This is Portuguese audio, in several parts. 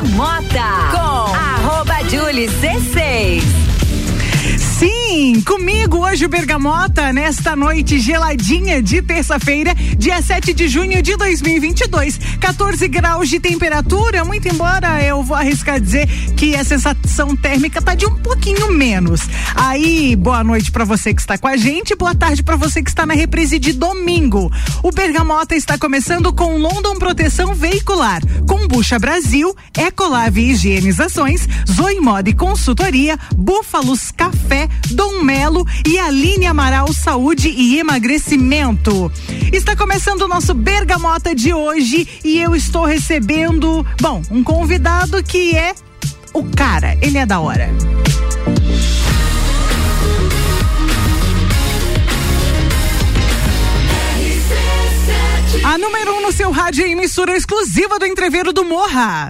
Bergamota com arroba Julie C6. Sim, comigo hoje o Bergamota, nesta noite geladinha de terça-feira, dia 7 de junho de 2022. 14 graus de temperatura, muito embora eu vou arriscar dizer que a sensação térmica tá de um pouquinho menos. Aí, boa noite para você que está com a gente, boa tarde para você que está na reprise de domingo. O Bergamota está começando com London Proteção Veicular, Combucha Brasil, Ecolave Higienizações, Zoe Mode Consultoria, Búfalos Café, Dom Melo e Aline Amaral Saúde e Emagrecimento. Está começando o nosso Bergamota de hoje e eu estou recebendo, bom, um convidado que é o cara, ele é da hora. A número um no seu rádio é emissora exclusiva do Entreveiro do Morra.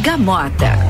Bergamota.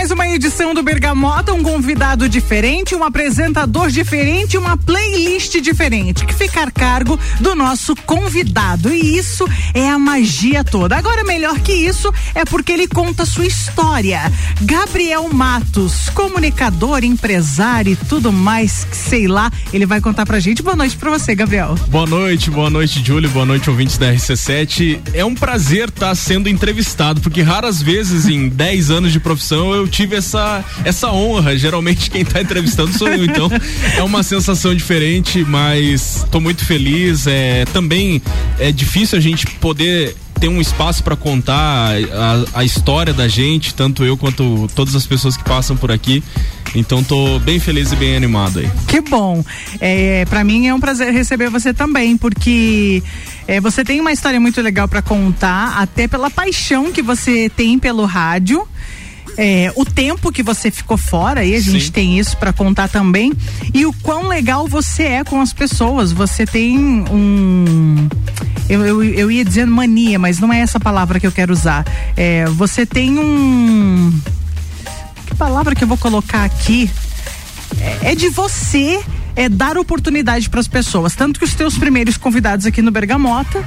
Mais uma edição do Bergamota, um convidado diferente, um apresentador diferente, uma playlist diferente, que fica a cargo do nosso convidado. E isso é a magia toda. Agora, melhor que isso, é porque ele conta sua história. Gabriel Matos, comunicador, empresário e tudo mais, sei lá, ele vai contar pra gente. Boa noite pra você, Gabriel. Boa noite, boa noite, Júlio, boa noite, ouvintes da RC7. É um prazer estar tá sendo entrevistado, porque raras vezes em 10 anos de profissão eu tive essa, essa honra. Geralmente quem está entrevistando sou eu, então é uma sensação diferente, mas estou muito feliz. É, também é difícil a gente poder ter um espaço para contar a, a, história da gente, tanto eu quanto todas as pessoas que passam por aqui. Então tô bem feliz e bem animado aí. Que bom. É, para mim é um prazer receber você também, porque é, você tem uma história muito legal para contar, até pela paixão que você tem pelo rádio é, o tempo que você ficou fora, e a gente Sim. tem isso para contar também, e o quão legal você é com as pessoas. Você tem um. Eu, eu, eu ia dizendo mania, mas não é essa palavra que eu quero usar. É, você tem um. Que palavra que eu vou colocar aqui? É, é de você é dar oportunidade para as pessoas. Tanto que os teus primeiros convidados aqui no Bergamota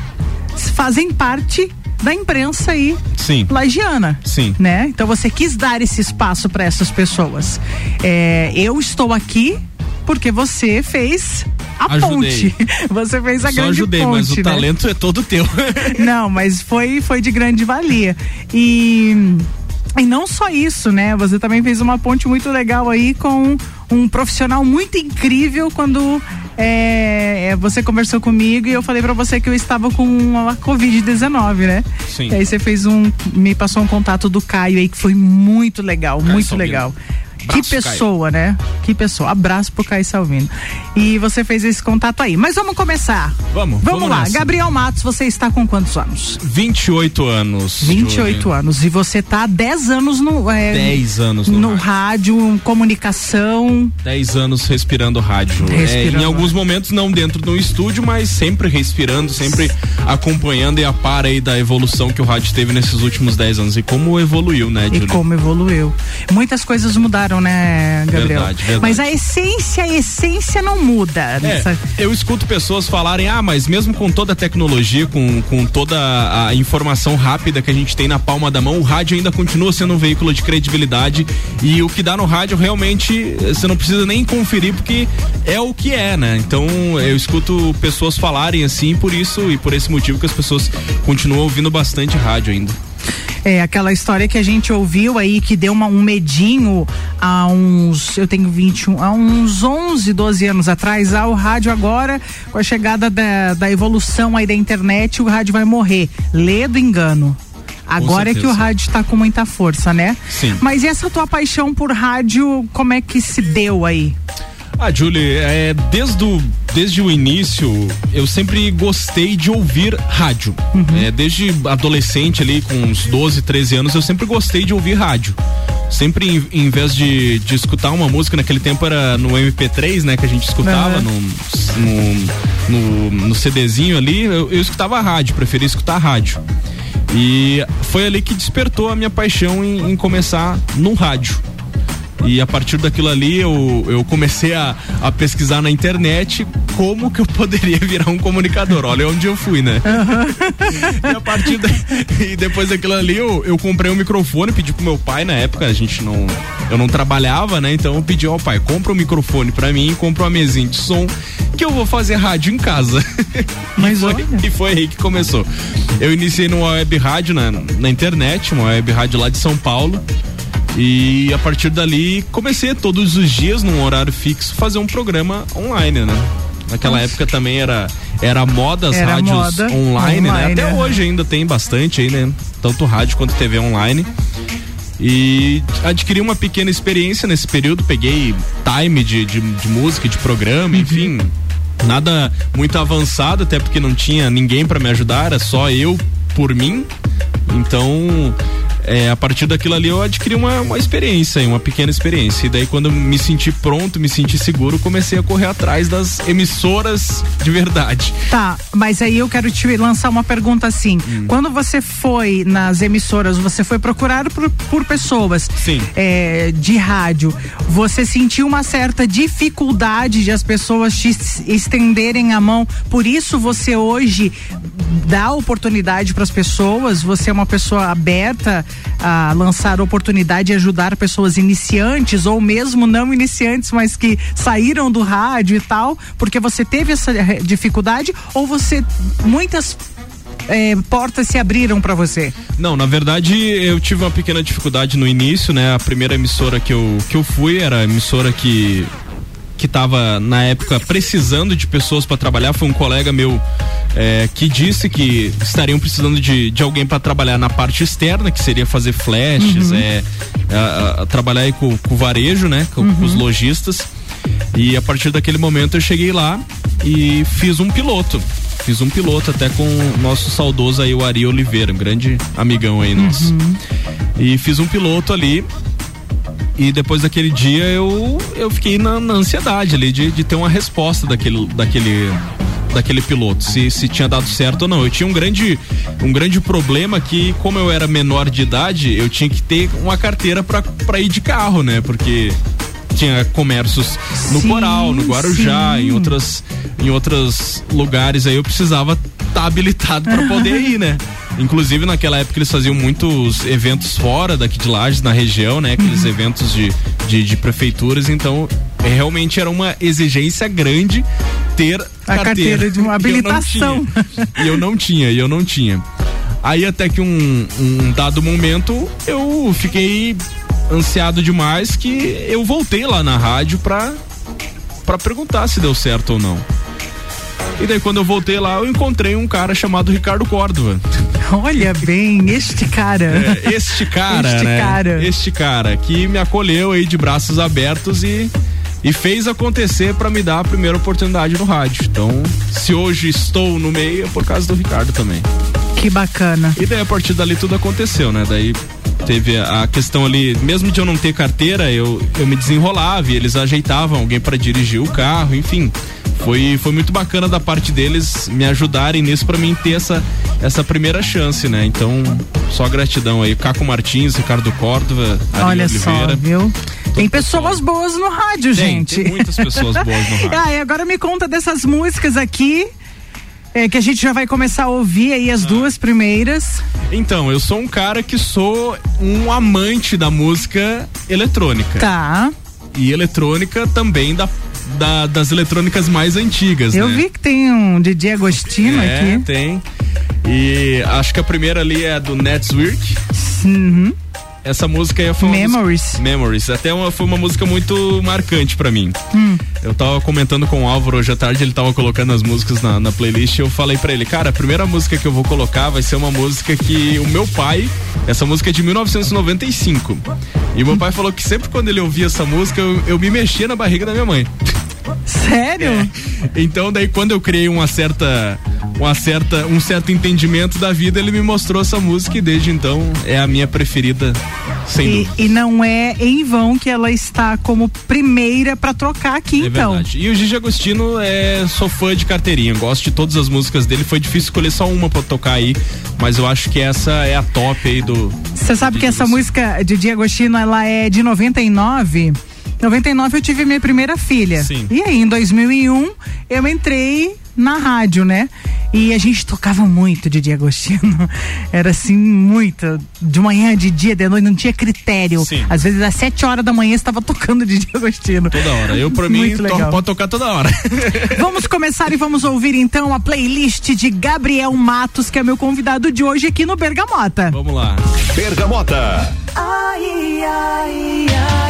fazem parte da imprensa aí Sim. plagiana. Sim. Né? Então você quis dar esse espaço para essas pessoas. É, eu estou aqui porque você fez a ajudei. ponte. Você fez a Só grande ajudei, ponte. mas o né? talento é todo teu. Não, mas foi, foi de grande valia. E. E não só isso, né? Você também fez uma ponte muito legal aí com um profissional muito incrível quando é, é, você conversou comigo e eu falei para você que eu estava com a Covid-19, né? Sim. E aí você fez um. Me passou um contato do Caio aí que foi muito legal, Caio muito Salvino. legal. Abraço, que pessoa, né? Que pessoa. Abraço pro Caio Salvino. E você fez esse contato aí. Mas vamos começar. Vamos, Vamos, vamos lá. nessa. Gabriel Matos, você está com quantos anos? 28 anos. 28 Júlio. anos. E você tá há 10 anos no. É, 10 anos no, no rádio. rádio, comunicação. 10 anos respirando rádio. É, Respirando em alguns momentos não dentro do estúdio, mas sempre respirando, sempre acompanhando e a par aí da evolução que o rádio teve nesses últimos 10 anos. E como evoluiu, né, E Júlio? como evoluiu. Muitas coisas mudaram, né, Gabriel? Verdade, verdade. Mas a essência, a essência não muda. É, nessa- eu escuto pessoas falarem, ah, mas mesmo com toda a tecnologia, com, com toda a informação rápida que a gente tem na palma da mão, o rádio ainda continua sendo um veículo de credibilidade e o que dá no rádio realmente você não precisa nem conferir porque é o que é, né? Então eu escuto pessoas falarem assim por isso e por esse motivo que as pessoas continuam ouvindo bastante rádio ainda. É aquela história que a gente ouviu aí que deu uma, um medinho há uns, eu tenho 21, há uns 11, 12 anos atrás, ah, o rádio agora, com a chegada da, da evolução aí da internet, o rádio vai morrer. Lê do engano. Agora é que o rádio está com muita força, né? Sim. Mas e essa tua paixão por rádio, como é que se deu aí? Ah, Julie, é, desde, o, desde o início, eu sempre gostei de ouvir rádio. É, desde adolescente ali, com uns 12, 13 anos, eu sempre gostei de ouvir rádio. Sempre em, em vez de, de escutar uma música, naquele tempo era no MP3, né, que a gente escutava, Aham. no, no, no, no CDzinho ali, eu, eu escutava rádio, preferia escutar rádio. E foi ali que despertou a minha paixão em, em começar no rádio. E a partir daquilo ali eu, eu comecei a, a pesquisar na internet como que eu poderia virar um comunicador. Olha onde eu fui, né? Uhum. e a partir da, e depois daquilo ali eu, eu comprei um microfone, pedi pro meu pai na época, a gente não eu não trabalhava, né? Então eu pedi ao pai, compra um microfone para mim, compra uma mesinha de som que eu vou fazer rádio em casa. Mas e, foi, e foi aí que começou. Eu iniciei numa web rádio na, na internet, uma web rádio lá de São Paulo. E a partir dali comecei todos os dias, num horário fixo, fazer um programa online, né? Naquela Nossa. época também era era moda as era rádios moda online, online, né? Até é. hoje ainda tem bastante aí, né? Tanto rádio quanto TV online. E adquiri uma pequena experiência nesse período, peguei time de, de, de música, de programa, uhum. enfim. Nada muito avançado, até porque não tinha ninguém para me ajudar, era só eu por mim. Então, é, a partir daquilo ali eu adquiri uma, uma experiência, uma pequena experiência. E daí, quando eu me senti pronto, me senti seguro, comecei a correr atrás das emissoras de verdade. Tá, mas aí eu quero te lançar uma pergunta assim. Hum. Quando você foi nas emissoras, você foi procurado por, por pessoas é, de rádio, você sentiu uma certa dificuldade de as pessoas te estenderem a mão, por isso você hoje dá oportunidade para as pessoas, você é uma pessoa aberta a lançar oportunidade e ajudar pessoas iniciantes ou mesmo não iniciantes, mas que saíram do rádio e tal, porque você teve essa dificuldade ou você muitas é, portas se abriram para você? Não, na verdade eu tive uma pequena dificuldade no início, né? A primeira emissora que eu, que eu fui era a emissora que que estava na época precisando de pessoas para trabalhar foi um colega meu é, que disse que estariam precisando de, de alguém para trabalhar na parte externa, que seria fazer flashes, uhum. é, a, a, trabalhar aí com, com o varejo, né, com, uhum. com os lojistas. E a partir daquele momento eu cheguei lá e fiz um piloto. Fiz um piloto até com o nosso saudoso aí, o Ari Oliveira, um grande amigão aí nosso. Uhum. E fiz um piloto ali e depois daquele dia eu, eu fiquei na, na ansiedade ali de, de ter uma resposta daquele, daquele, daquele piloto, se, se tinha dado certo ou não. Eu tinha um grande, um grande problema que, como eu era menor de idade, eu tinha que ter uma carteira para ir de carro, né? Porque tinha comércios no sim, Coral, no Guarujá, sim. em outras em outros lugares aí eu precisava estar tá habilitado para poder ir, né? Inclusive, naquela época eles faziam muitos eventos fora daqui de Lages, na região, né? Aqueles uhum. eventos de, de, de, prefeituras, então realmente era uma exigência grande ter a carteira, carteira de uma habilitação. E eu não tinha, e eu não tinha. Aí até que um, um dado momento eu fiquei ansiado demais que eu voltei lá na rádio pra, pra perguntar se deu certo ou não. E daí quando eu voltei lá, eu encontrei um cara chamado Ricardo Córdova. Olha bem, este cara. É, este cara, este né? cara. Este cara que me acolheu aí de braços abertos e e fez acontecer para me dar a primeira oportunidade no rádio. Então, se hoje estou no meio é por causa do Ricardo também. Que bacana. E daí a partir dali tudo aconteceu, né? Daí teve a questão ali, mesmo de eu não ter carteira, eu, eu me desenrolava e eles ajeitavam alguém para dirigir o carro, enfim foi, foi muito bacana da parte deles me ajudarem nisso para mim ter essa, essa primeira chance, né? Então, só gratidão aí. Caco Martins, Ricardo Córdova, Olha Oliveira. Só, viu? Tem pessoas boas no rádio, tem, gente. Tem muitas pessoas boas no rádio. ah, e agora me conta dessas músicas aqui. É, que a gente já vai começar a ouvir aí as ah. duas primeiras. Então, eu sou um cara que sou um amante da música eletrônica. Tá. E eletrônica também da da, das eletrônicas mais antigas. Eu né? vi que tem um DJ Agostino é, aqui. Tem. E acho que a primeira ali é do Netswork. Uhum. Essa música foi Memories. Memories. Até uma, foi uma música muito marcante para mim. Hum. Eu tava comentando com o Álvaro hoje à tarde, ele tava colocando as músicas na, na playlist. eu falei para ele, cara, a primeira música que eu vou colocar vai ser uma música que o meu pai. Essa música é de 1995. E o meu pai falou que sempre quando ele ouvia essa música, eu, eu me mexia na barriga da minha mãe. Sério? É. Então, daí, quando eu criei uma certa uma certa, um certo entendimento da vida, ele me mostrou essa música e desde então é a minha preferida, sem e, dúvida. E não é em vão que ela está como primeira para trocar aqui, é então. Verdade. E o Gigi Agostino é sou fã de carteirinha, gosto de todas as músicas dele. Foi difícil escolher só uma para tocar aí, mas eu acho que essa é a top aí do. Você sabe que essa música de Gigi Agostino ela é de 99. 99 eu tive minha primeira filha. Sim. E aí, em 2001, eu entrei na rádio, né? E a gente tocava muito de dia Agostino. Era assim, muito. De manhã, de dia, de noite, não tinha critério. Sim. Às vezes, às 7 horas da manhã, estava tocando de dia Agostino. Toda hora. Eu, pra mim, to- pode tocar toda hora. Vamos começar e vamos ouvir então a playlist de Gabriel Matos, que é meu convidado de hoje aqui no Bergamota. Vamos lá. Bergamota. Ai, ai, ai,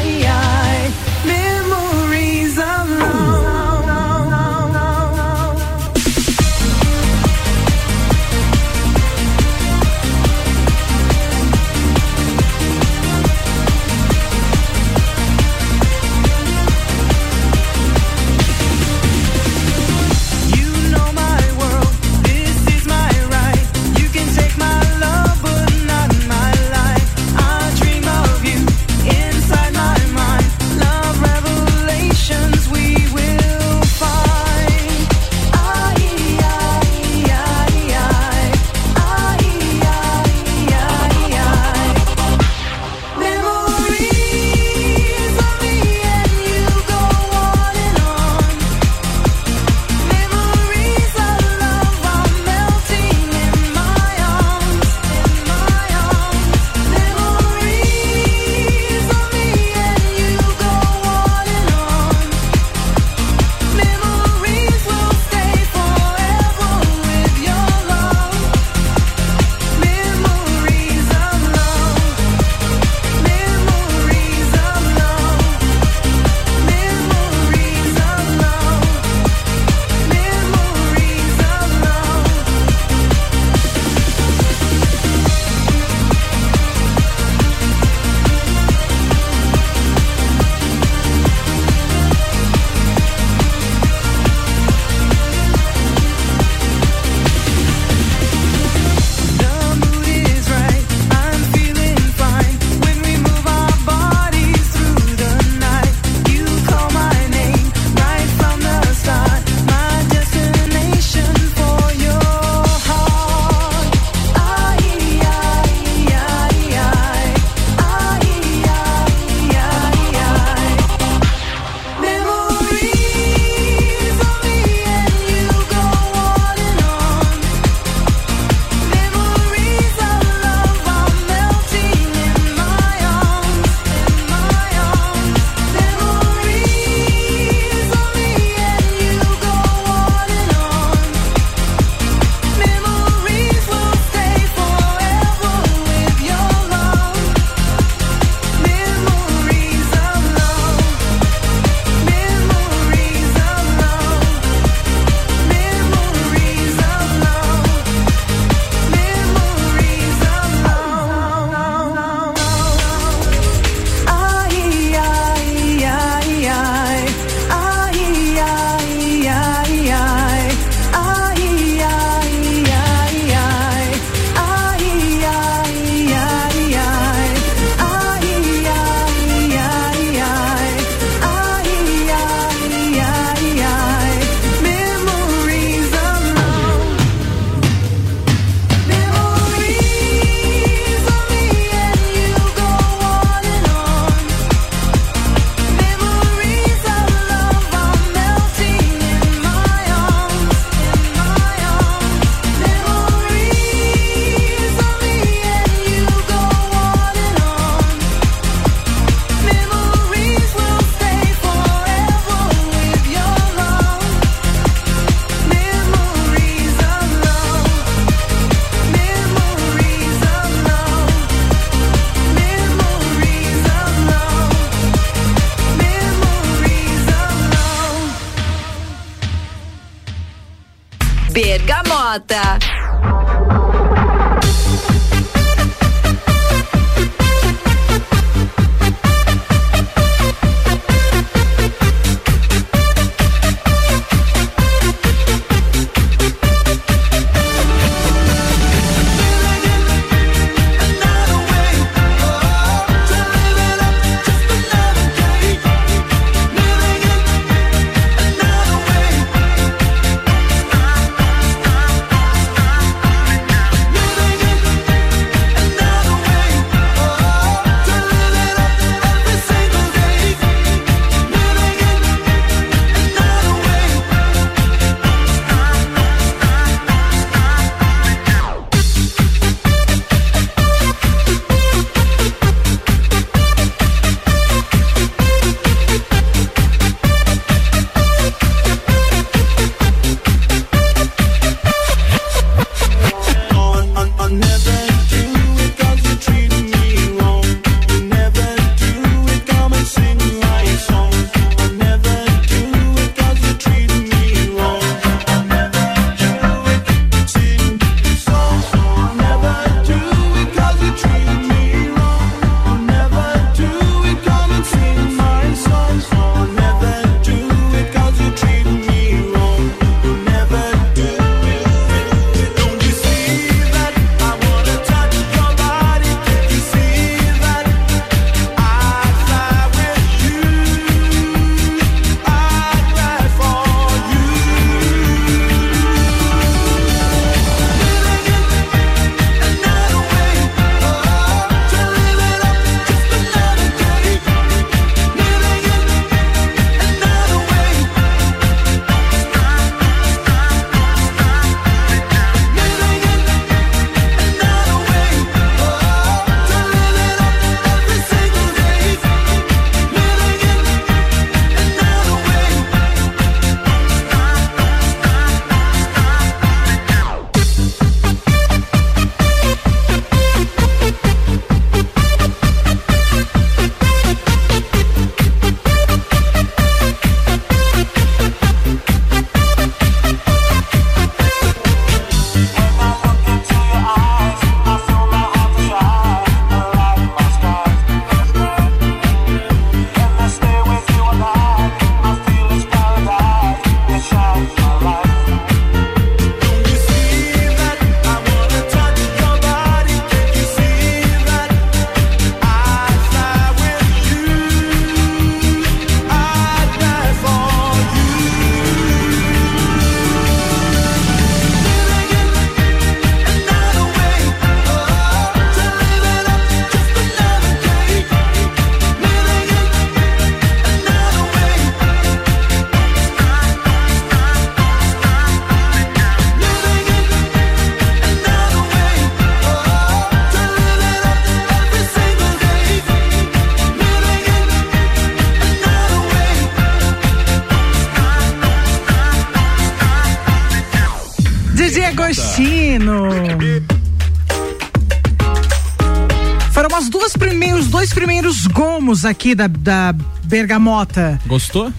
aqui da, da Bergamota. Gostou?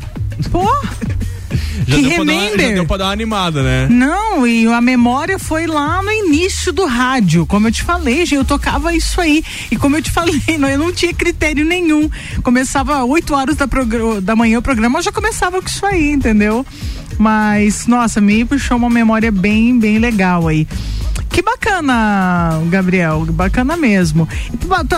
Pô, Já Que deu, pra dar, já remember. deu pra dar uma animada, né? não, e a memória foi lá no início do rádio. Como eu te falei, gente, eu tocava isso aí. E como eu te falei, não, eu não tinha critério nenhum. Começava 8 horas da, da manhã o programa, eu já começava com isso aí, entendeu? Mas, nossa, me puxou uma memória bem, bem legal aí. Que bacana, Gabriel, bacana mesmo.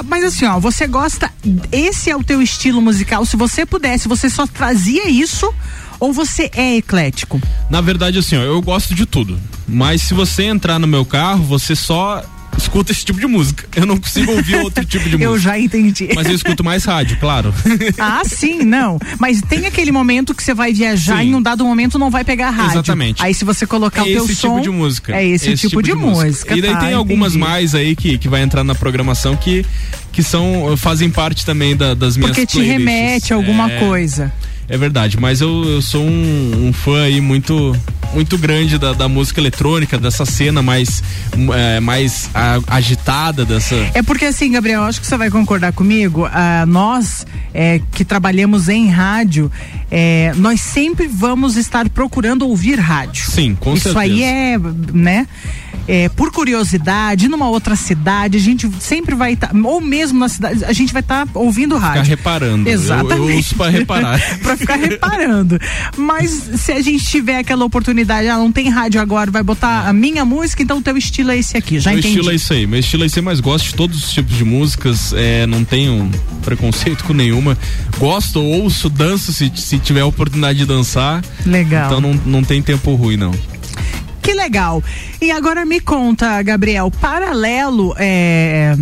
Mas assim, ó, você gosta, esse é o teu estilo musical. Se você pudesse, você só trazia isso ou você é eclético? Na verdade, assim, ó, eu gosto de tudo. Mas se você entrar no meu carro, você só escuta esse tipo de música. Eu não consigo ouvir outro tipo de Eu música. já entendi. Mas eu escuto mais rádio, claro. Ah, sim, não. Mas tem aquele momento que você vai viajar Sim. e em um dado momento não vai pegar rádio. Exatamente. Aí se você colocar É o teu esse som. tipo de música. É esse, tipo, de, música. E daí tá, tem algumas entendi. mais aí que, que vai entrar na programação que, que são, fazem parte também da- das minhas Porque te playlists. remete a alguma É, coisa. É verdade, mas eu, eu sou um, um fã aí muito muito grande da, da música eletrônica, dessa cena mais, é, mais a- agitada dessa. É porque assim, Gabriel, acho que você vai concordar comigo. ah, nós é, que trabalhamos em rádio, é, nós sempre vamos estar procurando ouvir rádio. Sim, com Isso certeza. aí é, né? É, por curiosidade, numa outra cidade, a gente sempre vai estar, ou mesmo na cidade, a gente vai estar ouvindo rádio. Ficar reparando. Exatamente. Pra reparar. pra ficar reparando. Mas se a gente tiver aquela oportunidade, ah, não tem rádio agora, vai botar a minha música, então o teu estilo é esse aqui. Já meu entendi. estilo é isso aí. Meu estilo é esse aí, mas gosto de todos os tipos de músicas. É, não tenho preconceito com nenhuma. Gosto, ouço, danço se, se tiver a oportunidade de dançar. Legal. Então não, não tem tempo ruim, não. Que legal. E agora me conta, Gabriel, paralelo é,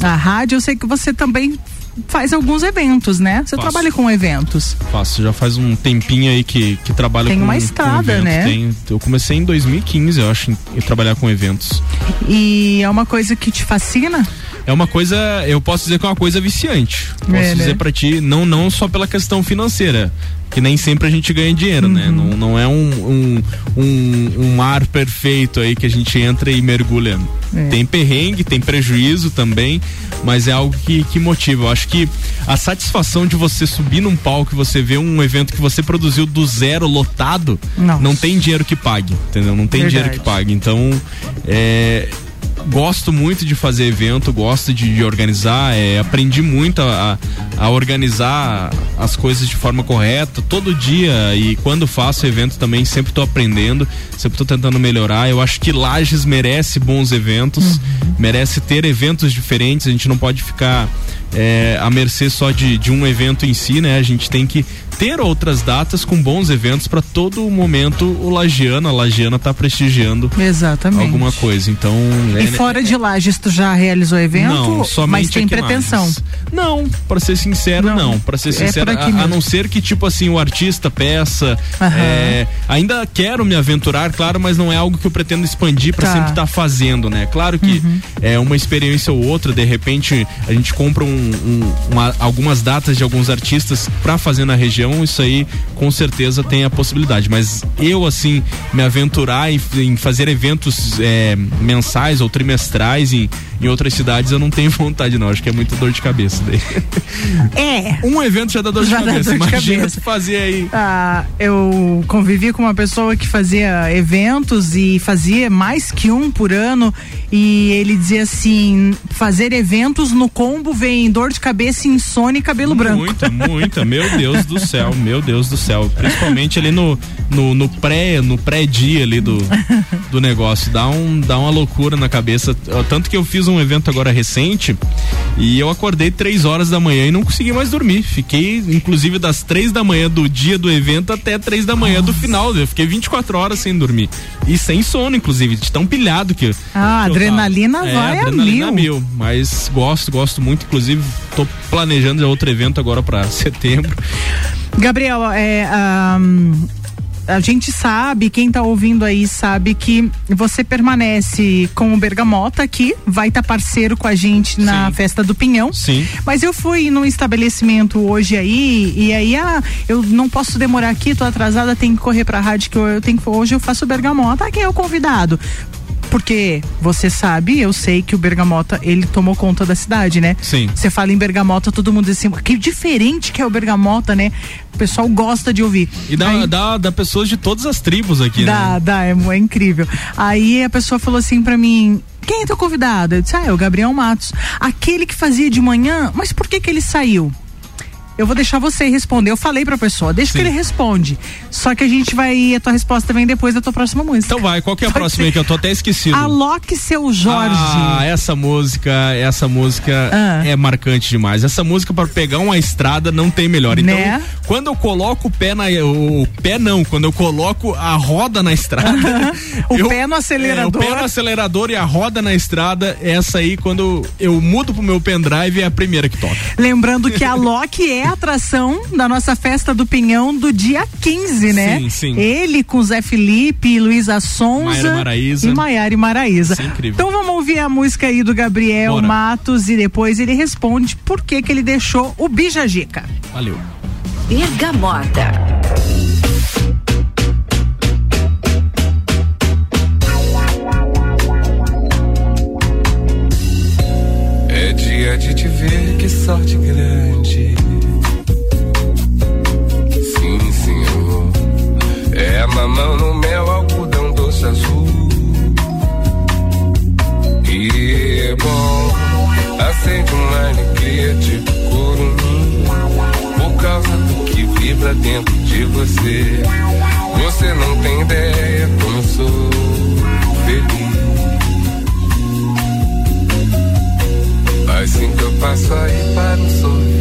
à rádio, eu sei que você também faz alguns eventos, né? Você Faço. trabalha com eventos. Faço, já faz um tempinho aí que, que trabalho Tem com uma com estrada, né? Tem- eu comecei em 2015, eu acho, em, em trabalhar com eventos. E é uma coisa que te fascina? É uma coisa, eu posso dizer que é uma coisa viciante. Posso É, né? dizer pra ti, não, não só pela questão financeira, que nem sempre a gente ganha dinheiro, né? Uhum. Não, não é um, um, um, um mar perfeito aí que a gente entra e mergulha. É. Tem perrengue, tem prejuízo também, mas é algo que, que motiva. Eu acho que a satisfação de você subir num palco e você ver um evento que você produziu do zero lotado, Nossa. não tem dinheiro que pague, entendeu? Não tem Verdade. dinheiro que pague. Então, é, gosto muito de fazer evento, gosto de, de organizar, é, aprendi muito a, a- a organizar as coisas de forma correta todo dia e quando faço evento também sempre estou aprendendo, sempre estou tentando melhorar. Eu acho que Lages merece bons eventos, merece ter eventos diferentes, a gente não pode ficar é, à mercê só de, de um evento em si, né? A gente tem que ter outras datas com bons eventos para todo momento o Lagiano, a Lagiana tá prestigiando Exatamente. alguma coisa. Então, E é- fora de Lages, tu já realizou evento? não, somente mas tem pretensão. Lages. Não, pra ser sincero, Não. não. Pra ser É sincero, aqui a, a não ser que, tipo assim, o artista peça. É, ainda quero me aventurar, claro, mas não é algo que eu pretendo expandir pra Tá. Uhum. sempre estar fazendo, né? Claro que é uma experiência ou outra, de repente a gente compra um- um- uma- algumas datas de alguns artistas pra fazer na região, isso aí com certeza tem a possibilidade. Mas eu, assim, me aventurar em, em fazer eventos é, mensais ou trimestrais em, em outras cidades, eu não tenho vontade, não. Acho que é muita dor de cabeça daí. É. Um evento já dá dor Já de cabeça. dor de Imagina cabeça. se fazer aí. Ah, eu convivi com uma pessoa que fazia eventos e fazia mais que um por ano e ele dizia assim, fazer eventos no combo vem dor de cabeça, insônia e cabelo branco. Muita, muita. Meu Deus do céu, meu Deus do céu. Principalmente ali no, no, no pré, no pré-dia ali do, do negócio. Dá, um, dá uma loucura na cabeça. Tanto que eu fiz um evento agora recente e eu acordei três horas da manhã e não consegui mais dormir. Fiquei, inclusive, das três da manhã do dia do evento até três da manhã do final. Eu fiquei 24 horas sem dormir. E sem sono, inclusive, de tão pilhado que. Ah, que adrenalina tava. vai é, a adrenalina mil. mil. Mas gosto, gosto muito. Inclusive, tô planejando já outro evento agora pra setembro. Gabriel, é, ahm, a gente sabe, quem tá ouvindo aí sabe que você permanece com o Bergamota aqui, vai estar parceiro com a gente na Sim. festa do Pinhão. Sim. Mas eu fui num estabelecimento hoje aí, e aí, ah, eu não posso demorar aqui, tô atrasada, tenho que correr pra rádio, que eu, eu tenho que, hoje eu faço Bergamota. Ah, quem é o convidado? Porque você sabe, eu sei que o Bergamota, ele tomou conta da cidade, né? Sim. Você fala em Bergamota, todo mundo diz assim, que diferente que é o Bergamota, né? O pessoal gosta de ouvir. E dá, Aí- dá, dá pessoas de todas as tribos aqui, Dá, né? dá, é, é incrível. Aí a pessoa falou assim pra mim: quem é teu convidado? Eu disse: ah, é o Gabriel Matos. Aquele que fazia de manhã, mas por que que ele saiu? Eu vou deixar você responder. Eu falei pra pessoa, deixa Sim. que ele responde. Só que a gente vai. A tua resposta vem depois da tua próxima música. Então vai, qual que é a Pode próxima ser. aí que eu tô até esquecido? Aloque seu Jorge. Ah, essa música, essa música Ah. é marcante demais. Essa música para pegar uma estrada não tem melhor. Então, Né? quando eu coloco o pé na o pé não, quando eu coloco a roda na estrada, O eu- pé no acelerador. é, o pé no acelerador e a roda na estrada, essa aí quando eu mudo pro meu pendrive é a primeira que toca. Lembrando que a Loki é a atração da nossa festa do Pinhão do dia 15, né? Sim, sim. Ele com Zé Felipe, Luísa Sonza Maiara e Maraísa. e Maiara e Maraísa. Isso é incrível. Então vamos ouvir a música aí do Gabriel Bora. Matos e depois ele responde por que que ele deixou o Bijajica. Valeu. Bergamota. É dia de te ver, que sorte grande. É mamão no mel, algodão doce azul. E é bom, acende uma alegria tipo curumim. Por causa do que vibra dentro de você. Você não tem ideia como sou feliz. Assim que eu passo aí para um sorvete.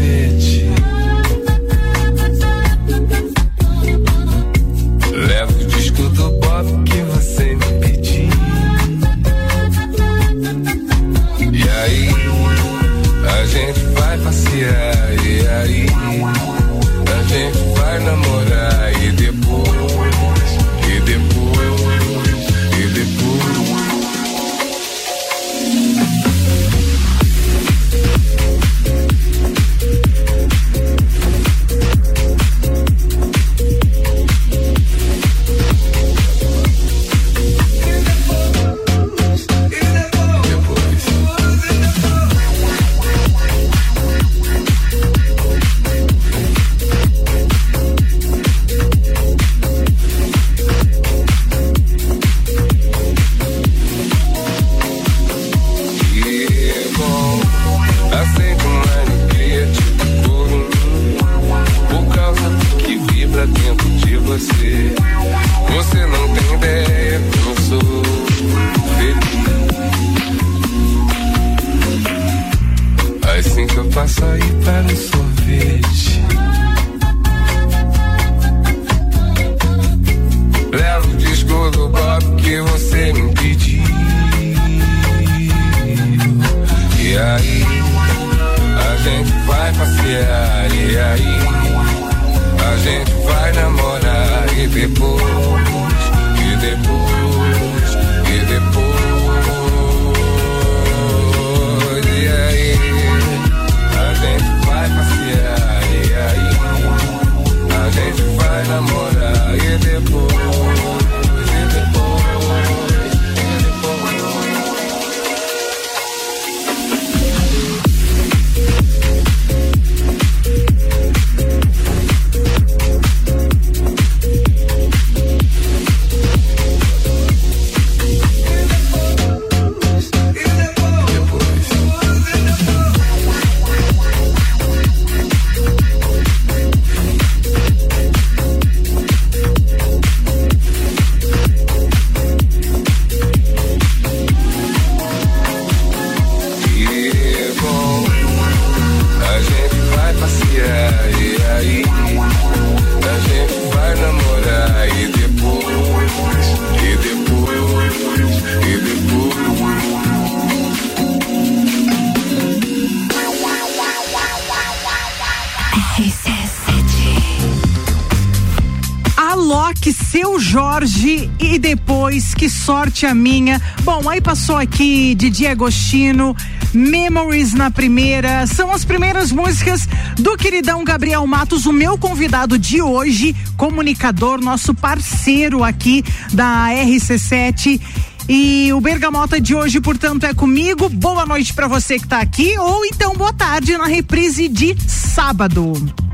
que sorte a minha. Bom, aí passou aqui Didi Agostino, Memories na primeira. São as primeiras músicas do queridão Gabriel Matos, o meu convidado de hoje, comunicador, nosso parceiro aqui da RC7. E o Bergamota de hoje, portanto, é comigo. Boa noite para você que tá aqui, ou então boa tarde na reprise de sábado.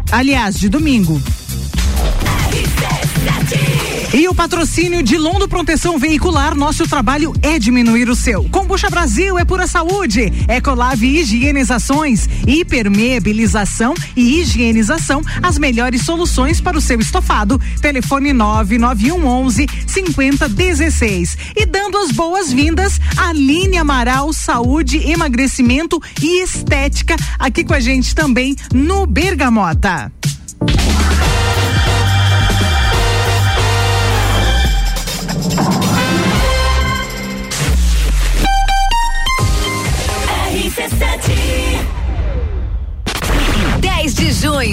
Aliás, de domingo. E o patrocínio de Londo Proteção Veicular, nosso trabalho é diminuir o seu. Combucha Brasil é pura saúde. Ecolave Higienizações, hipermeabilização e higienização, as melhores soluções para o seu estofado. Telefone 99111 5016. E dando as boas-vindas, Aline Amaral, saúde, emagrecimento e estética, aqui com a gente também no Bergamota.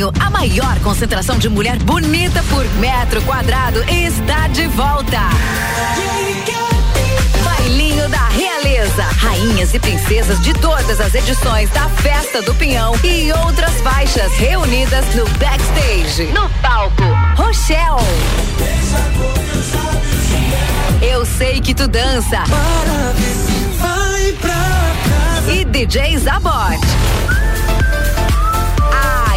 A maior concentração de mulher bonita por metro quadrado está de volta. Bailinho da Realeza. Rainhas e princesas de todas as edições da Festa do Pinhão e outras faixas reunidas no backstage. No palco, Rochelle. Eu sei que tu dança. E DJ Zabot.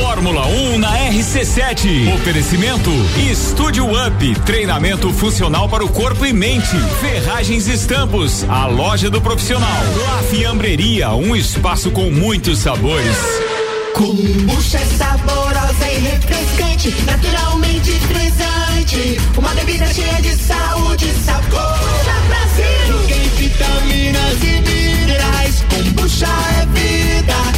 Fórmula 1 na RC7. Oferecimento Estúdio Up, treinamento funcional para o corpo e mente. Ferragens e Estampos, a loja do profissional. La Fiambreria, um espaço com muitos sabores. Kombucha é saborosa e refrescante, naturalmente frisante. Uma bebida cheia de saúde e sabor. Brasil. Tem vitaminas e minerais. Kombucha é vida.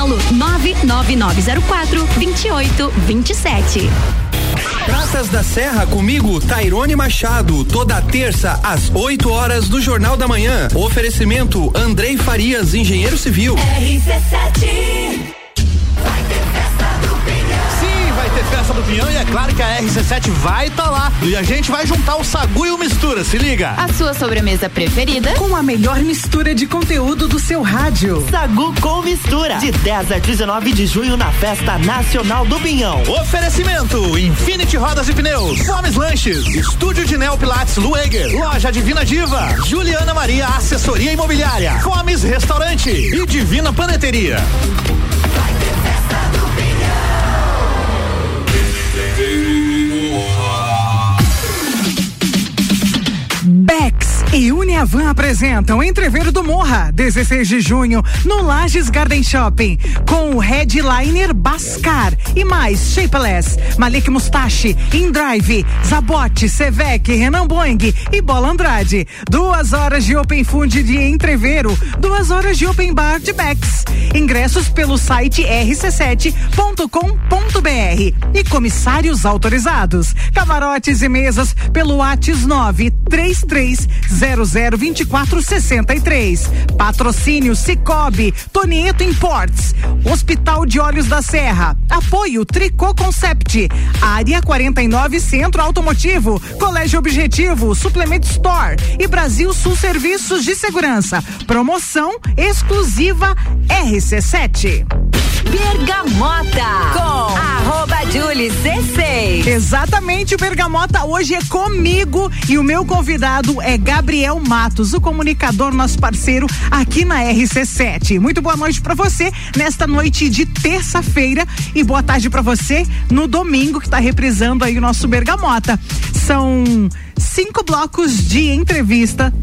99904 2827. Praças da Serra comigo, Tairone Machado, toda terça às 8 horas do Jornal da Manhã. Oferecimento Andrei Farias, engenheiro civil. RC7 festa do Pinhão e é claro que a RC7 vai estar lá. E a gente vai juntar o Sagu e o Mistura, se liga. A sua sobremesa preferida? Com a melhor mistura de conteúdo do seu rádio. Sagu com mistura. De 10 a 19 de junho na Festa Nacional do Pinhão. Oferecimento Infinity Rodas e Pneus, Fomes Lanches, Estúdio de Neo Pilates Lueger, Loja Divina Diva, Juliana Maria Assessoria Imobiliária, Fomes Restaurante e Divina Paneteria. a Van apresentam Entreveiro do Morra, 16 de junho, no Lages Garden Shopping, com o headliner Bascar e mais Shapeless, Malik Mustache, Indrive, Zabote, Sevec, Renan Boeng e Bola Andrade. Duas horas de Open Fund de Entreveiro, duas horas de Open Bar de Bex. Ingressos pelo site rc7.com.br e comissários autorizados. Camarotes e mesas pelo ATS 93300 2463. Patrocínio Cicobi, Tonieto Imports, Hospital de Olhos da Serra, Apoio Tricô Concept, Área 49 Centro Automotivo, Colégio Objetivo, Suplemento Store e Brasil Sul Serviços de Segurança. Promoção exclusiva RC7. Bergamota com a Julie C6. Exatamente, o Bergamota hoje é comigo e o meu convidado é Gabriel Matos, o comunicador, nosso parceiro aqui na RC7. Muito boa noite para você nesta noite de terça-feira e boa tarde para você no domingo que está reprisando aí o nosso Bergamota. São cinco blocos de entrevista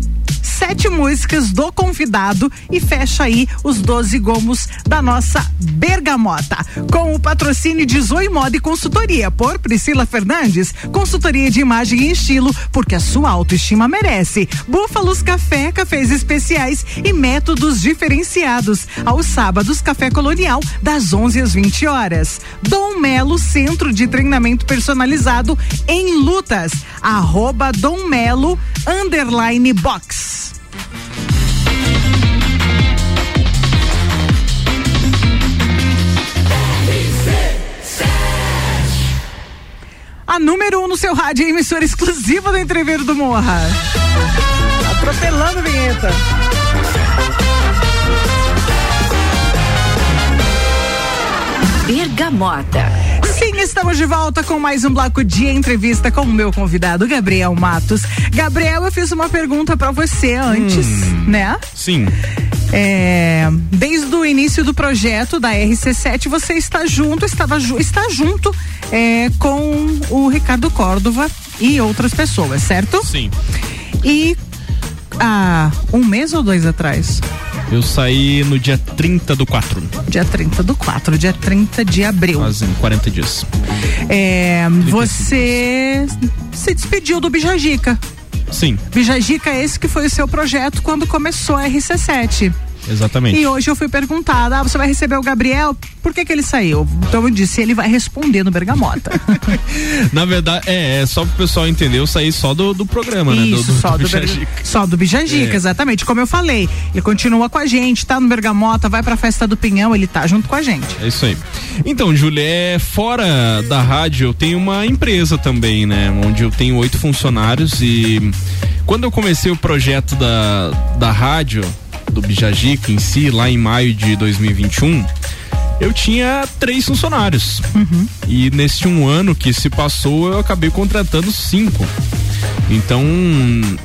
sete músicas do convidado e fecha aí os 12 gomos da nossa Bergamota. Com o patrocínio de Zoe Moda e Consultoria por Priscila Fernandes, consultoria de imagem e estilo, porque a sua autoestima merece. Búfalos Café, cafés especiais e métodos diferenciados. Aos sábados, Café Colonial, das 11 às 20 horas. Dom Melo, Centro de Treinamento Personalizado em Lutas. Arroba Dom Melo, underline box. A número um no seu rádio, a emissora exclusiva do Entreveiro do Morra. Atropelando a vinheta. Bergamota. Sim, estamos de volta com mais um bloco de entrevista com o meu convidado, Gabriel Matos. Gabriel, eu fiz uma pergunta para você antes, né? Sim. É, desde o início do projeto da RC7, você está junto, estava está junto é, com o Ricardo Córdova e outras pessoas, certo? Sim. E há um mês ou dois atrás? Eu saí no dia 30 do 4. Dia 30 do 4, dia 30 de abril. Fazem 40 dias. É, você se despediu do Bijagica. Sim, Bijagica, esse que foi o seu projeto quando começou a RC7. Exatamente. E hoje eu fui perguntada, ah, você vai receber o Gabriel, por que que ele saiu? Então eu disse, ele vai responder no Bergamota. Na verdade, é, é só pro pessoal entender, eu saí só do, do programa, né? Do, Isso, do, só do, Bicha Berga- Gica. só do Bijagica, É. exatamente. Como eu falei, ele continua com a gente, tá no Bergamota, vai pra festa do Pinhão, ele tá junto com a gente. É isso aí. Então, Júlia, é, fora da rádio, eu tenho uma empresa também, né? Onde eu tenho oito funcionários e quando eu comecei o projeto da, da rádio, do Bijagica em si, lá em maio de 2021, eu tinha três funcionários. E nesse um ano que se passou, eu acabei contratando cinco. Então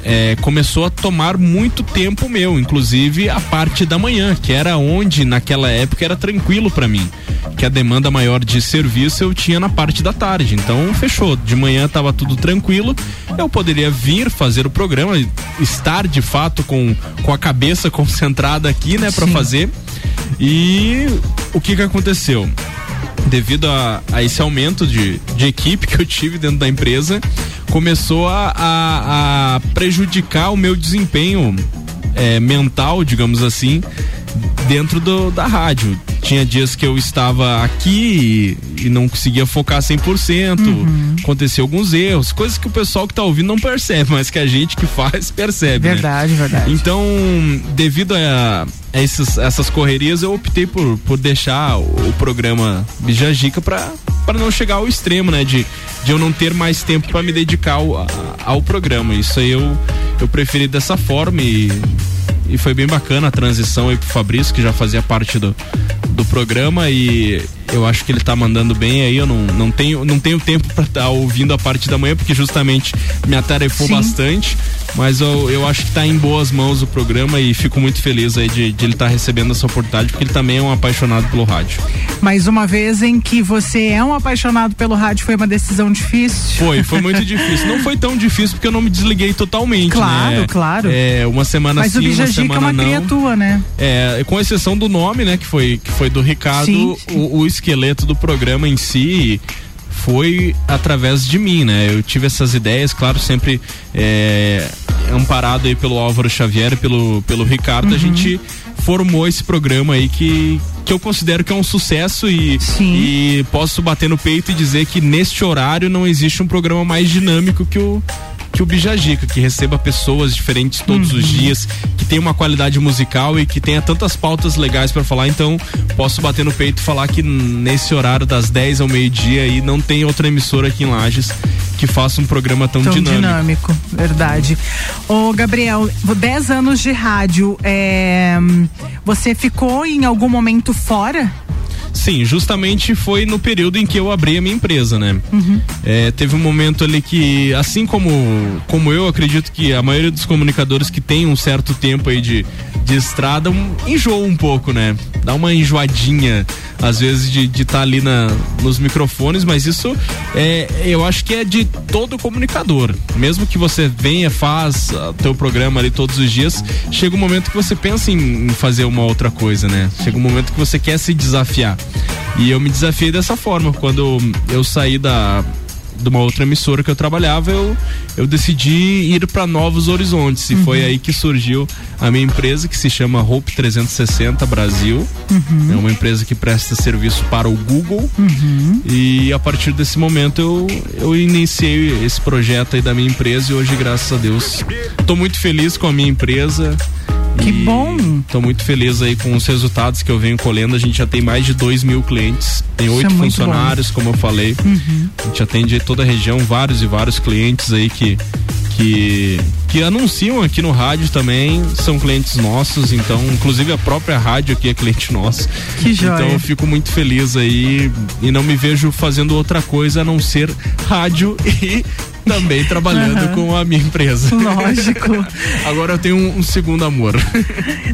é, começou a tomar muito tempo meu, inclusive a parte da manhã, que era onde naquela época era tranquilo para mim. Que a demanda maior de serviço eu tinha na parte da tarde. Então fechou. De manhã tava tudo tranquilo. Eu poderia vir fazer o programa, estar de fato com, com a cabeça concentrada aqui, né, para fazer. E o que que aconteceu? devido a, a esse aumento de, de equipe que eu tive dentro da empresa, começou a, a, a prejudicar o meu desempenho é, mental, digamos assim, dentro do, da rádio. Tinha dias que eu estava aqui e, e não conseguia focar 100%, aconteceu alguns erros, coisas que o pessoal que tá ouvindo não percebe, mas que a gente que faz percebe. né? Verdade, verdade. Então, devido a, a esses- essas correrias, eu optei por, por deixar o, o programa Bijagica para para não chegar ao extremo, né? De, de eu não ter mais tempo para me dedicar ao, ao programa. Isso aí eu, eu preferi dessa forma e, e foi bem bacana a transição aí pro Fabrício, que já fazia parte do, do programa e eu acho que ele tá mandando bem aí. Eu não, não, tenho, não tenho tempo para estar ouvindo a parte da manhã, porque justamente me atarefou Sim. bastante. Mas eu, eu acho que tá em boas mãos o programa e fico muito feliz aí de, de ele estar recebendo essa oportunidade, porque ele também é um apaixonado pelo rádio. Mais uma vez em que você é um apaixonado pelo rádio, foi uma decisão difícil. Foi, foi muito difícil. Não foi tão difícil porque eu não me desliguei totalmente. Claro, né? claro. É, uma semana Mas sim, uma Bijagica é uma não. cria tua, né? É, com exceção do nome, né, que foi, que foi do Ricardo, Sim, O, o esqueleto do programa em si foi através de mim, né? Eu tive essas ideias, claro, sempre é, amparado aí pelo Álvaro Xavier e pelo, pelo Ricardo, Uhum. a gente formou esse programa aí que, que eu considero que é um sucesso e, e posso bater no peito e dizer que neste horário não existe um programa mais dinâmico que o que o Bijagica, que receba pessoas diferentes todos os dias, que tenha uma qualidade musical e que tenha tantas pautas legais para falar. Então, posso bater no peito e falar que nesse horário das 10 ao meio-dia aí não tem outra emissora aqui em Lages que faça um programa tão, Tão dinâmico. dinâmico, verdade. Ô, Gabriel, 10 anos de rádio, é, você ficou em algum momento fora? Sim, justamente foi no período em que eu abri a minha empresa, né? Uhum. É, teve um momento ali que, assim como, como eu, acredito que a maioria dos comunicadores que tem um certo tempo aí de, de estrada um, enjoa um pouco, né? Dá uma enjoadinha, às vezes, de estar ali na, nos microfones, mas isso é, eu acho que é de todo comunicador. Mesmo que você venha, faz o teu programa ali todos os dias, chega um momento que você pensa em, em fazer uma outra coisa, né? Chega um momento que você quer se desafiar. E eu me desafiei dessa forma. Quando eu saí da de uma outra emissora que eu trabalhava, eu, eu decidi ir para novos horizontes. E foi aí que surgiu a minha empresa, que se chama Hope 360 Brasil. É uma empresa que presta serviço para o Google. E a partir desse momento eu, eu iniciei esse projeto aí da minha empresa e hoje, graças a Deus, tô muito feliz com a minha empresa. Que bom! Tô muito feliz aí com os resultados que eu venho colhendo. A gente já tem mais de 2 mil clientes, tem Isso oito é funcionários, como eu falei. Uhum. A gente atende toda a região, vários e vários clientes aí que, que, que anunciam aqui no rádio também, são clientes nossos, então, inclusive a própria rádio aqui é cliente nosso. Que joia. Então eu fico muito feliz aí e não me vejo fazendo outra coisa a não ser rádio e também trabalhando Aham. com a minha empresa. Lógico. Agora eu tenho um, um segundo amor.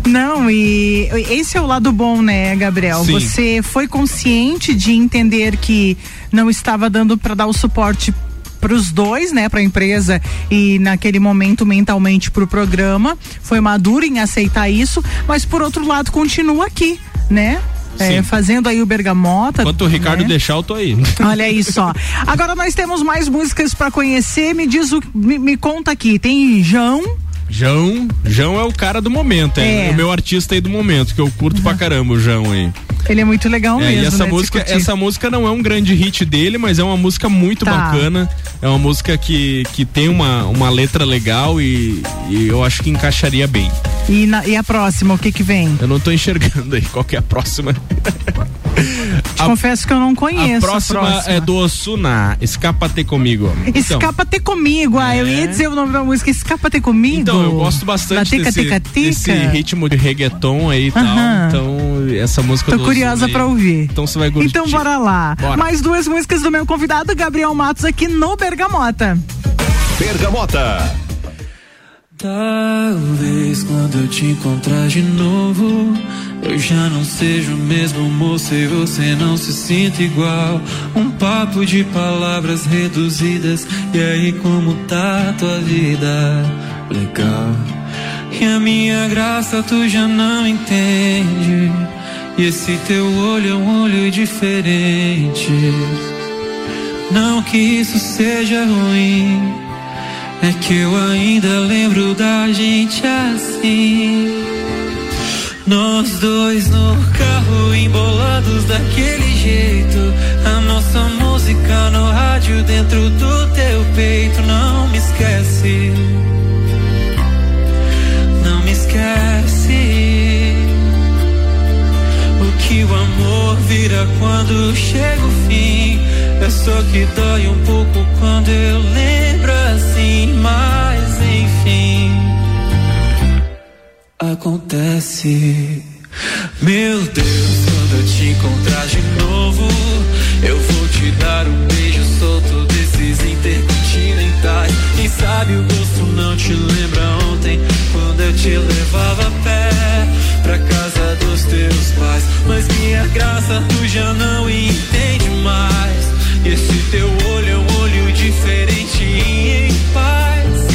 Não, e esse é o lado bom, né, Gabriel? Sim. Você foi consciente de entender que não estava dando para dar o suporte para os dois, né, para a empresa e naquele momento mentalmente para o programa. Foi maduro em aceitar isso, mas por outro lado continua aqui, né? É, fazendo aí o Bergamota. Enquanto o Ricardo né? deixar, eu tô aí. Olha aí só. Agora nós temos mais músicas para conhecer. Me diz o, me, me conta aqui. Tem João. João, João é o cara do momento, é, É. o meu artista aí do momento, que eu curto pra caramba o João aí. Ele é muito legal É, mesmo. e essa né, música, essa música não é um grande hit dele, mas é uma música muito Tá. bacana. É uma música que, que tem uma, uma letra legal e, e eu acho que encaixaria bem. E, na- e a próxima, o que que vem? Eu não tô enxergando aí qual que é a próxima. Te confesso que eu não conheço. a próxima, é do Osuna, Escapa-te comigo. Então, Escapa ter comigo. Ah, eu ia dizer o nome da música Escapa ter comigo. Então, eu gosto bastante Da tica, desse, tica, tica. desse ritmo de reggaeton aí e tal. Aham. Então, essa música Tô do curiosa pra ouvir. Então você vai curtir. Então bora lá. Bora. Mais duas músicas do meu convidado, Gabriel Matos, aqui no Bergamota. Bergamota. Talvez quando eu te encontrar de novo, eu já não seja o mesmo moço e você não se sinta igual. Um papo de palavras reduzidas, e aí como tá tua vida? Legal. E a minha graça tu já não entende. E esse teu olho é um olho diferente. Não que isso seja ruim. É que eu ainda lembro da gente assim. Nós dois no carro, embolados daquele jeito. A nossa música no rádio dentro do teu peito. Não me esquece. Não me esquece. O que o amor vira quando chega o fim. É só que dói um pouco quando eu lembro assim, mas enfim. Acontece. Meu Deus, quando eu te encontrar de novo, eu vou te dar um beijo solto desses intercontinentais. Quem sabe o gosto não te lembra ontem, quando eu te levava a pé pra casa dos teus pais. Mas minha graça tu já não entende mais. E esse teu olho é um diferente e em paz.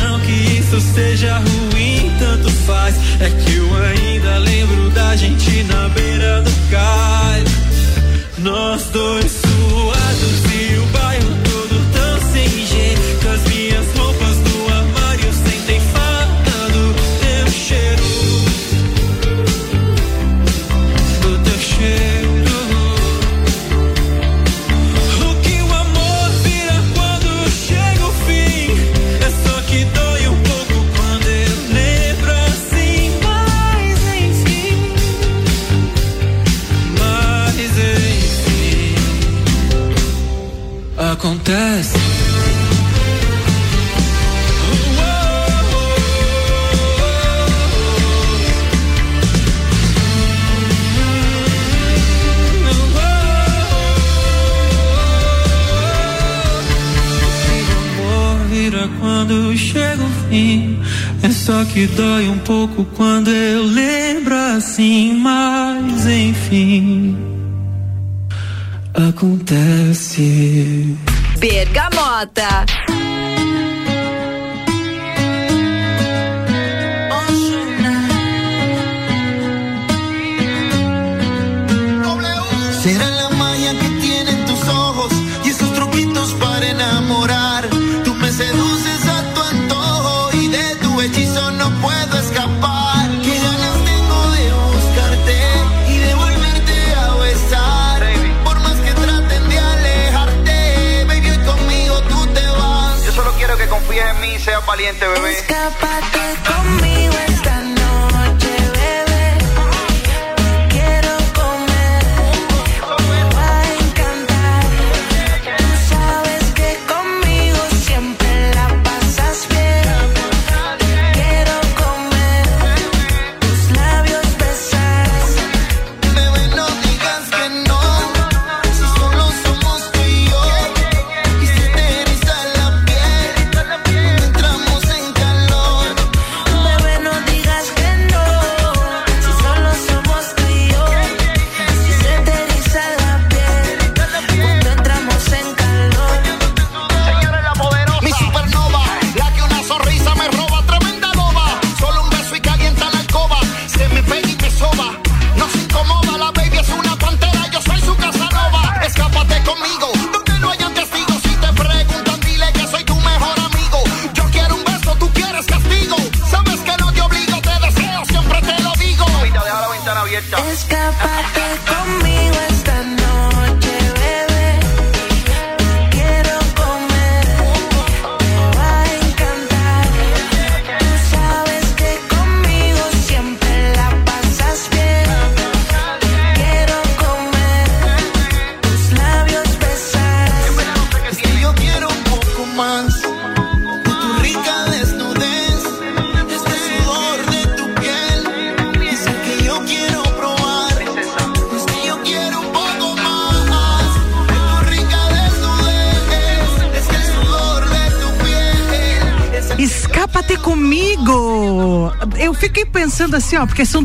Não que isso seja ruim, tanto faz. É que eu ainda lembro da gente na beira do cais. Nós dois dói um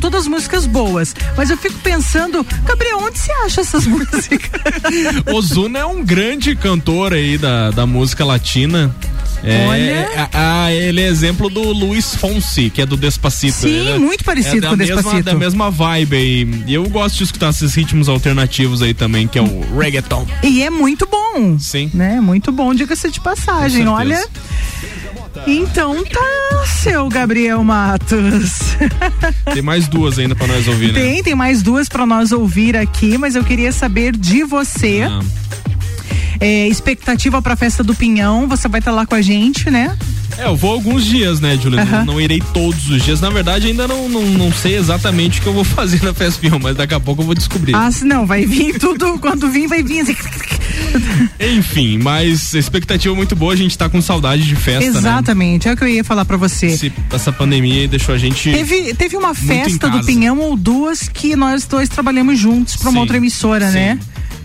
todas músicas boas. Mas eu fico pensando, Gabriel, onde você acha essas músicas? Ozuna é um grande cantor aí da, da música latina. É, Olha. é, a- ele é exemplo do Luiz Fonsi, que é do Despacito. Sim, Ele é- muito parecido é com o mesma, Despacito. Da mesma vibe aí. E eu gosto de escutar esses ritmos alternativos aí também, que é o reggaeton. E é muito bom. Sim. Né? Muito bom, diga-se de passagem. Olha. Então tá, seu Gabriel Matos. Tem mais duas ainda pra nós ouvir, né? Tem, tem mais duas pra nós ouvir aqui, mas eu queria saber de você. Ah. É, expectativa pra festa do Pinhão, você vai estar lá com a gente, né? É, eu vou alguns dias, né, Julia? Aham. Não, não irei todos os dias. Na verdade, ainda não, não, não sei exatamente o que eu vou fazer na festa Pinhão, mas daqui a pouco eu vou descobrir. Ah, se não, vai vir tudo, quando vir, vai vir assim. Enfim, mas expectativa muito boa, a gente tá com saudade de festa, né? Exatamente, é o que eu ia falar pra você. Esse- essa pandemia deixou a gente. Teve, teve uma festa do. Pinhão ou duas que nós dois trabalhamos juntos pra uma Sim, outra emissora, sim, né?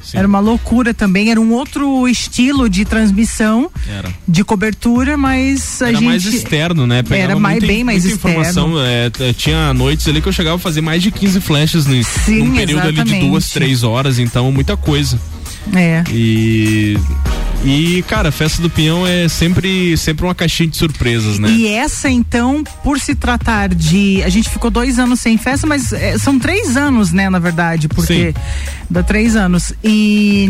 Sim. Era uma loucura também, era um outro estilo de transmissão, Era. de cobertura, mas a Era gente. mais externo, né? Pegava Era mais- muita- bem mais muita informação. É, tinha noites ali que eu chegava a fazer mais de 15 flashes no, Sim, num período ali de exatamente. duas, três horas, então muita coisa. É. E. E, cara, a festa do Pinhão é sempre, sempre uma caixinha de surpresas, né? E essa, então, por se tratar de. A gente ficou dois anos sem festa, mas é, são três anos, né, na verdade, porque. Dá três anos. E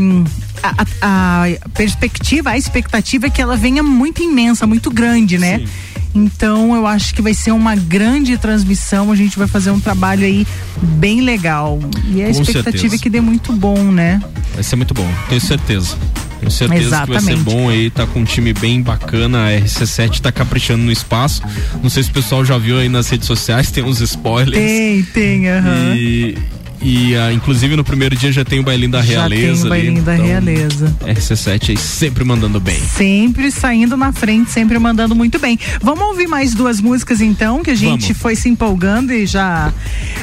a, a- a perspectiva, a expectativa é que ela venha muito imensa, muito grande, né? Então eu acho que vai ser uma grande transmissão. A gente vai fazer um trabalho aí bem legal. E a Com expectativa certeza. é que dê muito bom, né? Vai ser muito bom, tenho certeza. Tenho certeza que vai Exatamente. ser bom aí, tá com um time bem bacana. A RC7 tá caprichando no espaço. Não sei se o pessoal já viu aí nas redes sociais, tem uns spoilers. Tem, tem, aham. E, e ah, inclusive no primeiro dia já tem o bailinho da Já tem realeza. o ali, bailinho da então, realeza. RC7 aí sempre mandando bem. Sempre saindo na frente, sempre mandando muito bem. Vamos ouvir mais duas músicas então, que a gente Vamos. foi se empolgando e já.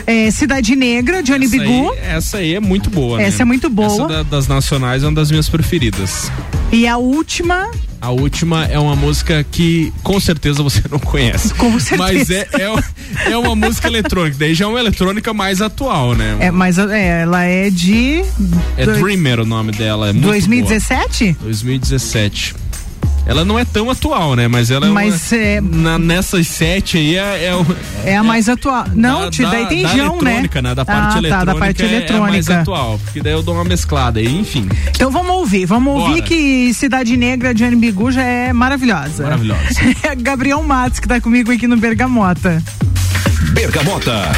É, Cidade Negra, Johnny Essa Bigu. aí, essa aí é muito boa. Essa né? é muito boa. Essa da- das nacionais é uma das minhas preferidas. E a última. A última é uma música que com certeza você não conhece. Com certeza. Mas é, é, é uma música eletrônica. Daí já é uma eletrônica mais atual, né? É, mas é, ela é de. É Dreamer o nome dela. É muito 2017? boa. 2017. Ela não é tão atual, né? Mas ela é Mas uma, é- na- nessas sete aí é, é, o- É a mais atual. Não, da, te, daí da- tem da João, né? eletrônica, né? Da parte ah, eletrônica. tá, da parte é- É, mais eletrônica. atual. Porque daí eu dou uma mesclada aí, enfim. Então vamos ouvir, vamos Bora. ouvir que Cidade Negra, Johnny Bigu já é maravilhosa. Maravilhosa. É Gabriel Matos que tá comigo aqui no Bergamota. Bergamota.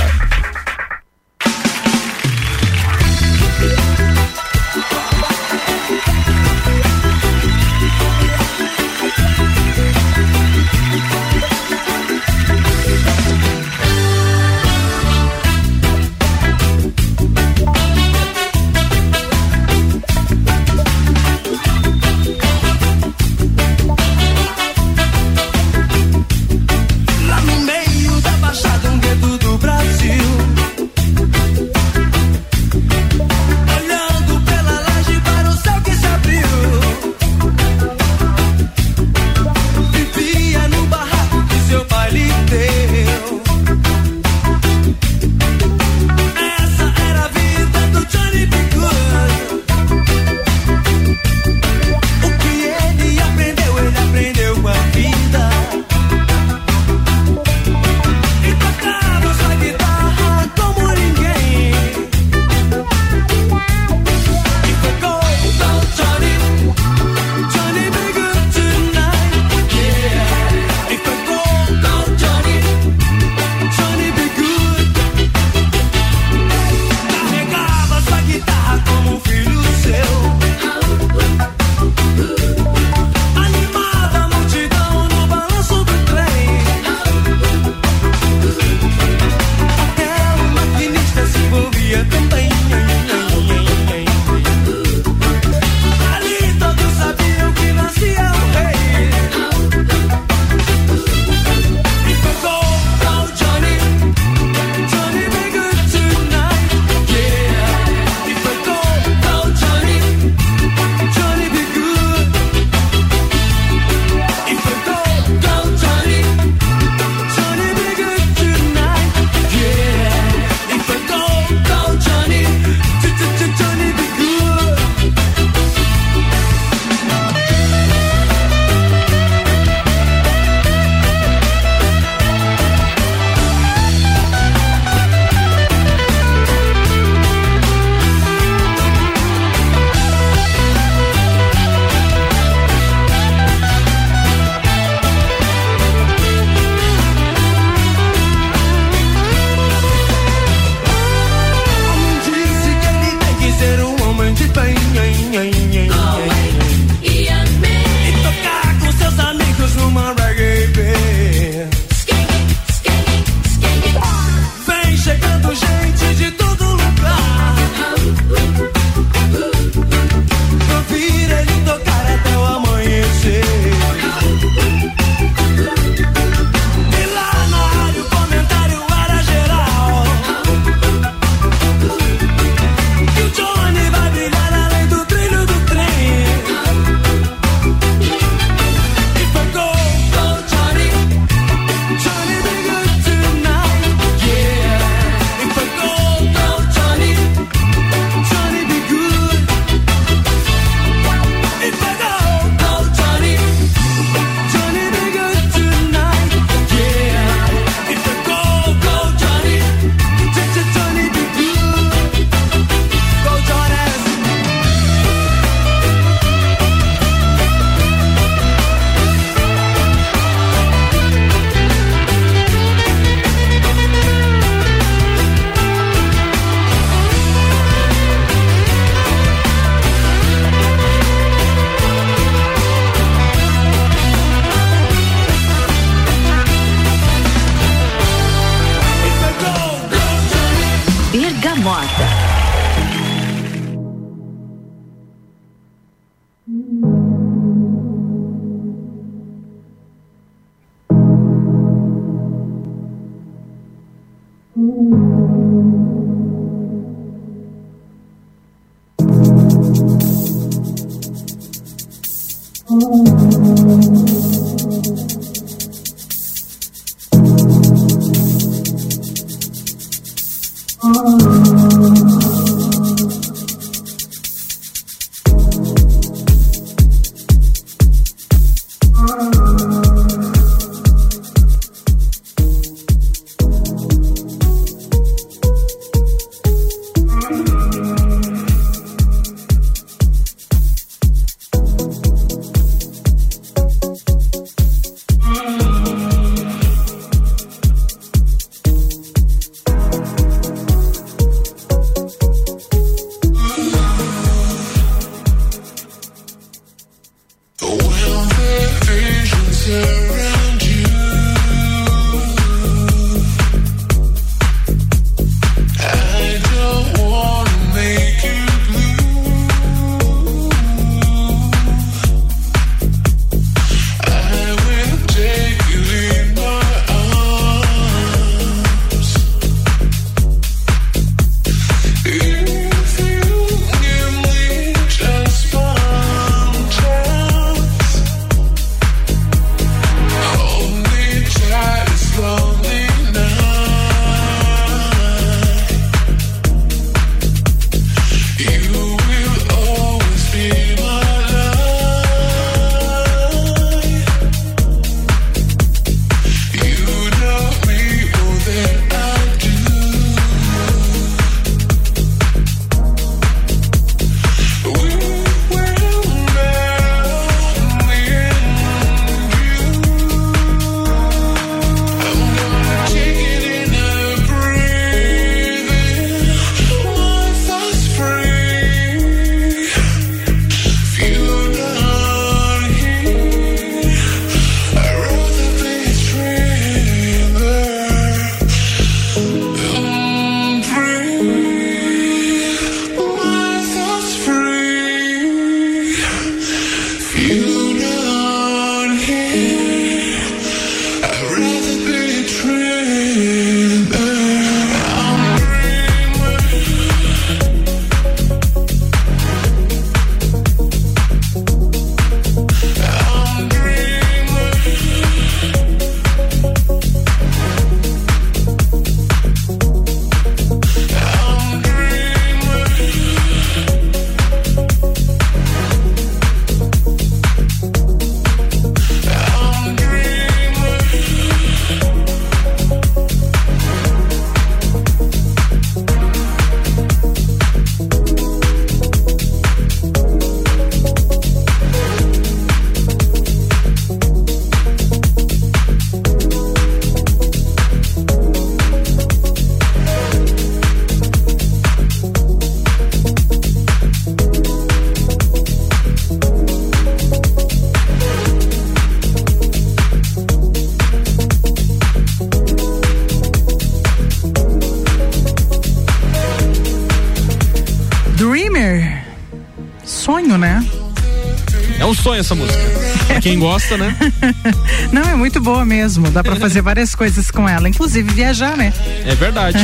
Essa música. Pra quem gosta, né? Não, é muito boa mesmo. Dá pra fazer várias coisas com ela, inclusive viajar, né? É verdade.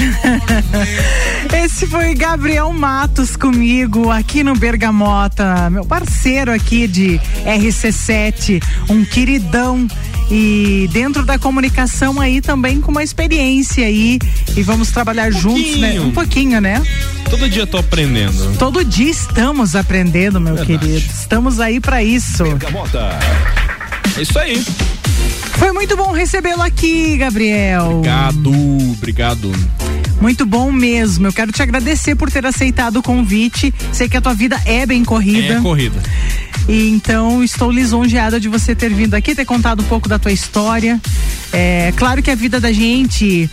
Esse foi Gabriel Matos comigo aqui no Bergamota, meu parceiro aqui de RC7, um queridão e dentro da comunicação aí também com uma experiência aí e vamos trabalhar juntos, né? Um pouquinho, né? Todo dia tô aprendendo. Todo dia estamos aprendendo, meu Verdade. querido. Estamos aí pra isso. É isso aí. Foi muito bom recebê-lo aqui, Gabriel. Obrigado, obrigado. Muito bom mesmo. Eu quero te agradecer por ter aceitado o convite. Sei que a tua vida é bem corrida. É corrida. E então estou lisonjeada de você ter vindo aqui, ter contado um pouco da tua história. É claro que a vida da gente,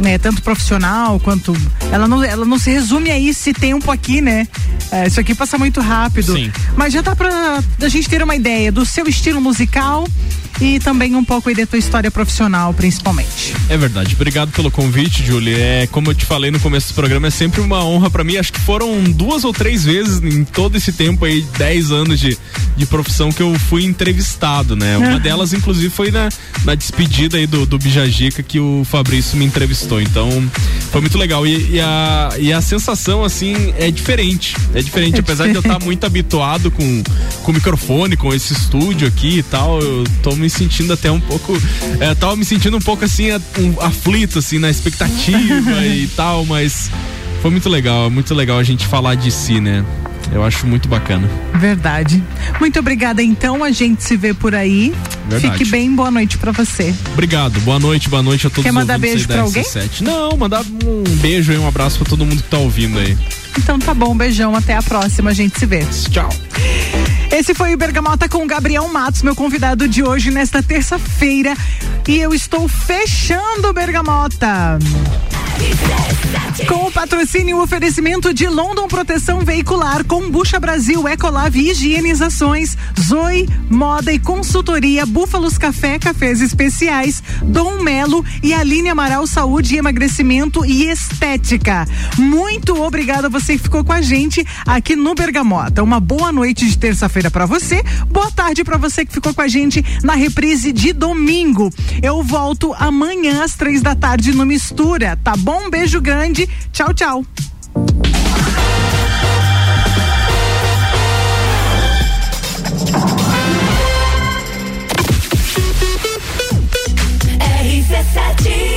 né, tanto profissional quanto. Ela não, ela não se resume a esse tempo aqui, né? É, isso aqui passa muito rápido. Sim. Mas já dá pra a gente ter uma ideia do seu estilo musical e também um pouco aí da tua história profissional, principalmente. É verdade. Obrigado pelo convite, Julie. É, como eu te falei no começo do programa, é sempre uma honra pra mim. Acho que foram duas ou três vezes em todo esse tempo aí, 10 anos de, de profissão que eu fui entrevistado, né? Uma Aham. delas, inclusive, foi na, na despedida aí do, do Bijagica que o Fabrício me entrevistou. Então, foi muito legal. E, e a, e a sensação, assim, é diferente. É diferente. É Apesar de eu estar muito habituado com, com o microfone, com esse estúdio aqui e tal, eu tô me sentindo até um pouco. É, tava me sentindo um pouco assim, um, aflito, assim, na expectativa e tal, mas foi muito legal. Muito legal a gente falar de si, né? Eu acho muito bacana. Verdade. Muito obrigada, então. A gente se vê por aí. Verdade. Fique bem, boa noite pra você. Obrigado, boa noite, boa noite a todos Quer mandar beijo pra alguém? RC7. Não, mandar um beijo e um abraço pra todo mundo que tá ouvindo aí. Então tá bom, beijão, até a próxima, a gente se vê. Tchau. Esse foi o Bergamota com Gabriel Matos, meu convidado de hoje nesta terça-feira. E eu estou fechando o Bergamota. Com o patrocínio e oferecimento de London Proteção Veicular, Combucha Brasil, Ecolave Higienizações, Zoe, Moda e Consultoria, Búfalos Café, Cafés Especiais, Dom Melo e Aline Amaral Saúde, Emagrecimento e Estética. Muito obrigada a você que ficou com a gente aqui no Bergamota. Uma boa noite de terça-feira para você. Boa tarde para você que ficou com a gente na reprise de domingo. Eu volto amanhã às três da tarde no Mistura, tá bom? bom? Um beijo grande. Tchau, tchau. RC7